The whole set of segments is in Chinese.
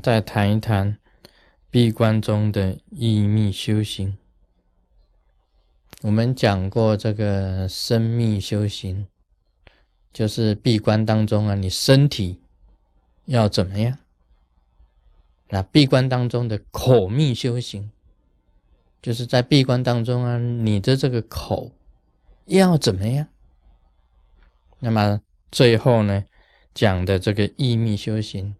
再谈一谈闭关中的秘密修行。我们讲过这个生密修行，就是闭关当中啊，你身体要怎么样？那闭关当中的口密修行，就是在闭关当中啊，你的这个口要怎么样？那么最后呢，讲的这个意密修行。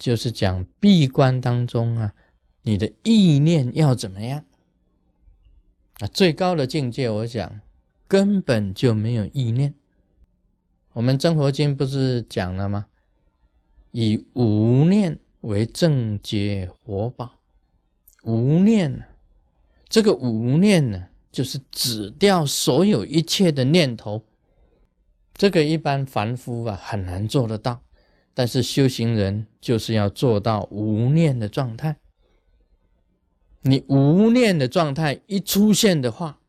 就是讲闭关当中啊，你的意念要怎么样？啊，最高的境界，我想根本就没有意念。我们真佛经不是讲了吗？以无念为正觉活宝，无念这个无念呢，就是止掉所有一切的念头。这个一般凡夫啊，很难做得到。但是修行人就是要做到无念的状态。你无念的状态一出现的话，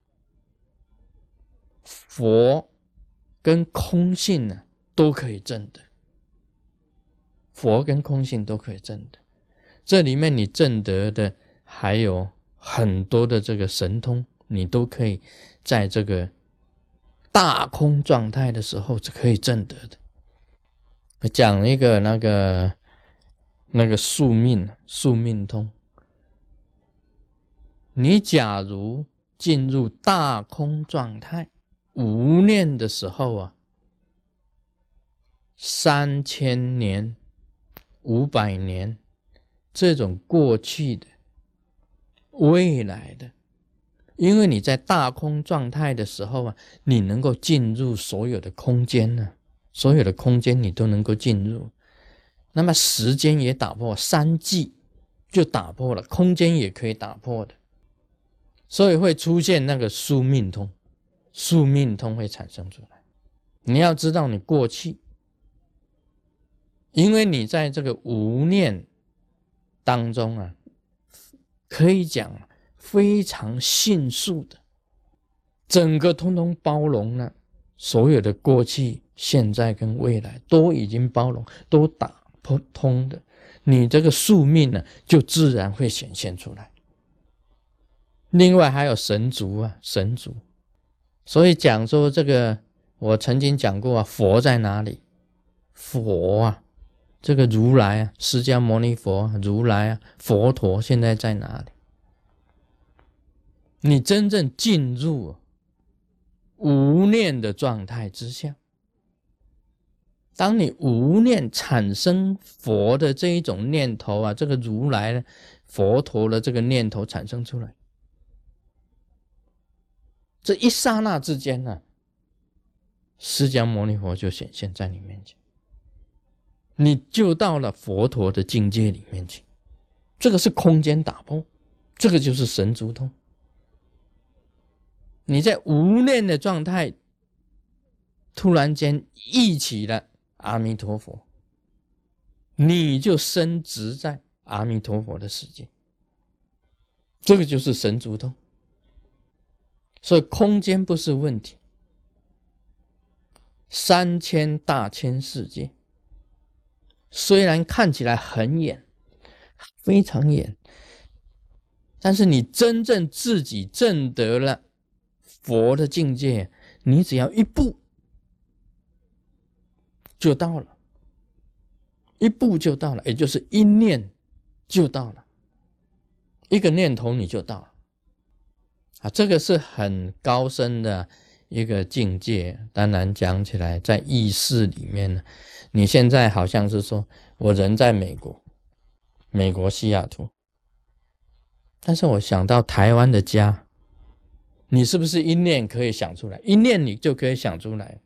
佛跟空性呢都可以证得。佛跟空性都可以证得。这里面你证得的还有很多的这个神通，你都可以在这个大空状态的时候是可以证得的。讲一个那个那个宿命宿命通。你假如进入大空状态无念的时候啊，三千年、五百年这种过去的、未来的，因为你在大空状态的时候啊，你能够进入所有的空间呢。所有的空间你都能够进入，那么时间也打破，三季就打破了，空间也可以打破的，所以会出现那个宿命通，宿命通会产生出来。你要知道，你过去，因为你在这个无念当中啊，可以讲非常迅速的，整个通通包容了。所有的过去。现在跟未来都已经包容，都打不通的，你这个宿命呢，就自然会显现出来。另外还有神族啊，神族，所以讲说这个，我曾经讲过啊，佛在哪里？佛啊，这个如来啊，释迦牟尼佛，如来啊，佛陀现在在哪里？你真正进入无念的状态之下。当你无念产生佛的这一种念头啊，这个如来佛陀的这个念头产生出来，这一刹那之间呢，释迦牟尼佛就显现在你面前，你就到了佛陀的境界里面去。这个是空间打破，这个就是神足通。你在无念的状态，突然间忆起了。阿弥陀佛，你就升职在阿弥陀佛的世界，这个就是神足通。所以空间不是问题，三千大千世界虽然看起来很远，非常远，但是你真正自己证得了佛的境界，你只要一步。就到了，一步就到了，也就是一念就到了，一个念头你就到了，啊，这个是很高深的一个境界。当然讲起来，在意识里面呢，你现在好像是说我人在美国，美国西雅图，但是我想到台湾的家，你是不是一念可以想出来？一念你就可以想出来。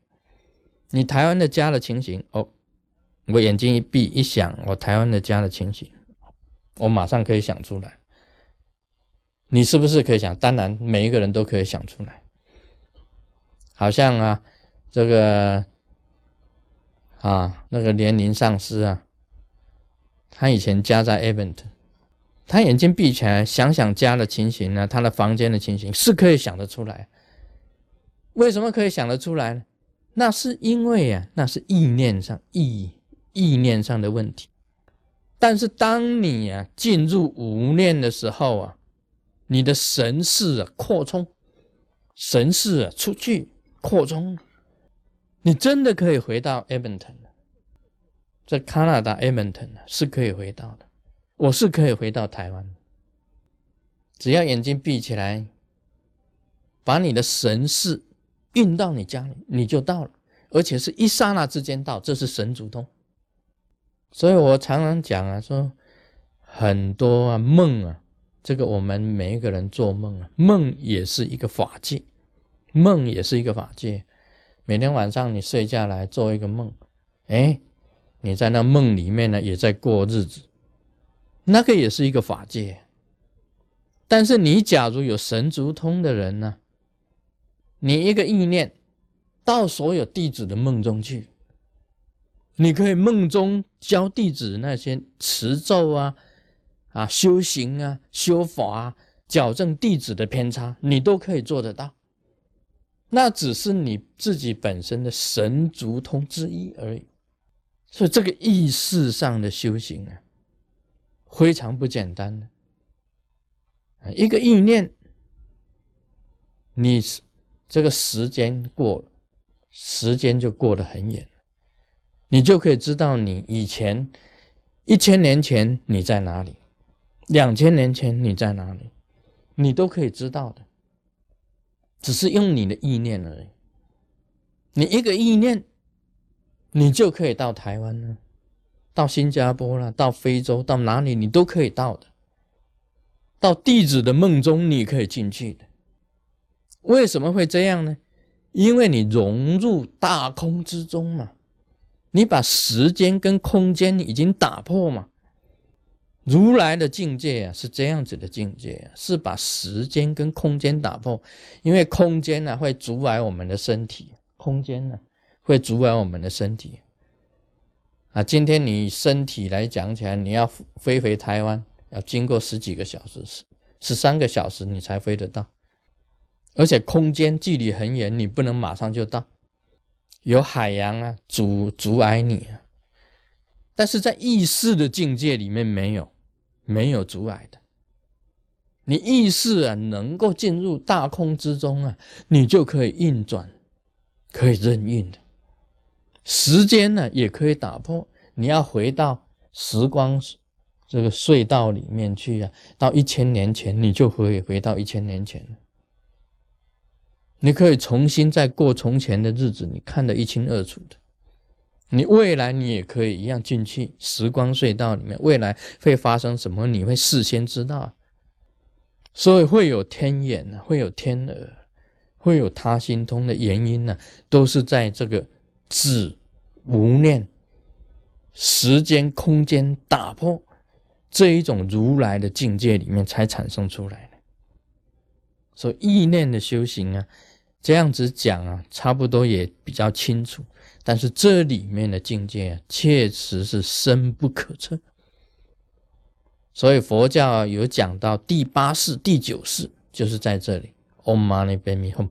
你台湾的家的情形哦，我眼睛一闭一想，我台湾的家的情形，我马上可以想出来。你是不是可以想？当然，每一个人都可以想出来。好像啊，这个啊，那个年龄上司啊，他以前家在 Event，他眼睛闭起来想想家的情形呢，他的房间的情形是可以想得出来。为什么可以想得出来呢？那是因为啊，那是意念上意意念上的问题。但是当你啊进入无念的时候啊，你的神识啊扩充，神识啊出去扩充，你真的可以回到 Edmonton 在加拿大 Edmonton 是可以回到的，我是可以回到台湾，只要眼睛闭起来，把你的神识运到你家里，你就到了，而且是一刹那之间到，这是神足通。所以我常常讲啊，说很多啊梦啊，这个我们每一个人做梦啊，梦也是一个法界，梦也是一个法界。每天晚上你睡觉来做一个梦，哎，你在那梦里面呢，也在过日子，那个也是一个法界。但是你假如有神足通的人呢，你一个意念到所有弟子的梦中去。你可以梦中教弟子那些持咒啊、啊修行啊、修法啊，矫正弟子的偏差，你都可以做得到。那只是你自己本身的神足通之一而已。所以这个意识上的修行啊，非常不简单的。一个意念，你这个时间过了，时间就过得很远。你就可以知道你以前一千年前你在哪里，两千年前你在哪里，你都可以知道的。只是用你的意念而已。你一个意念，你就可以到台湾了，到新加坡了，到非洲，到哪里你都可以到的。到弟子的梦中，你可以进去的。为什么会这样呢？因为你融入大空之中嘛。你把时间跟空间已经打破嘛？如来的境界啊，是这样子的境界啊，是把时间跟空间打破。因为空间呢会阻碍我们的身体，空间呢会阻碍我们的身体。啊，今天你身体来讲起来，你要飞回台湾，要经过十几个小时，十十三个小时你才飞得到，而且空间距离很远，你不能马上就到。有海洋啊，阻阻碍你啊，但是在意识的境界里面没有，没有阻碍的。你意识啊，能够进入大空之中啊，你就可以运转，可以任运的。时间呢，也可以打破。你要回到时光这个隧道里面去啊，到一千年前，你就可以回到一千年前。你可以重新再过从前的日子，你看得一清二楚的。你未来你也可以一样进去时光隧道里面，未来会发生什么，你会事先知道。所以会有天眼，会有天耳，会有他心通的原因呢，都是在这个智无念、时间空间打破这一种如来的境界里面才产生出来的。所以意念的修行啊。这样子讲啊，差不多也比较清楚。但是这里面的境界啊，确实是深不可测。所以佛教有讲到第八世、第九世，就是在这里。Om Mani Padme Hum，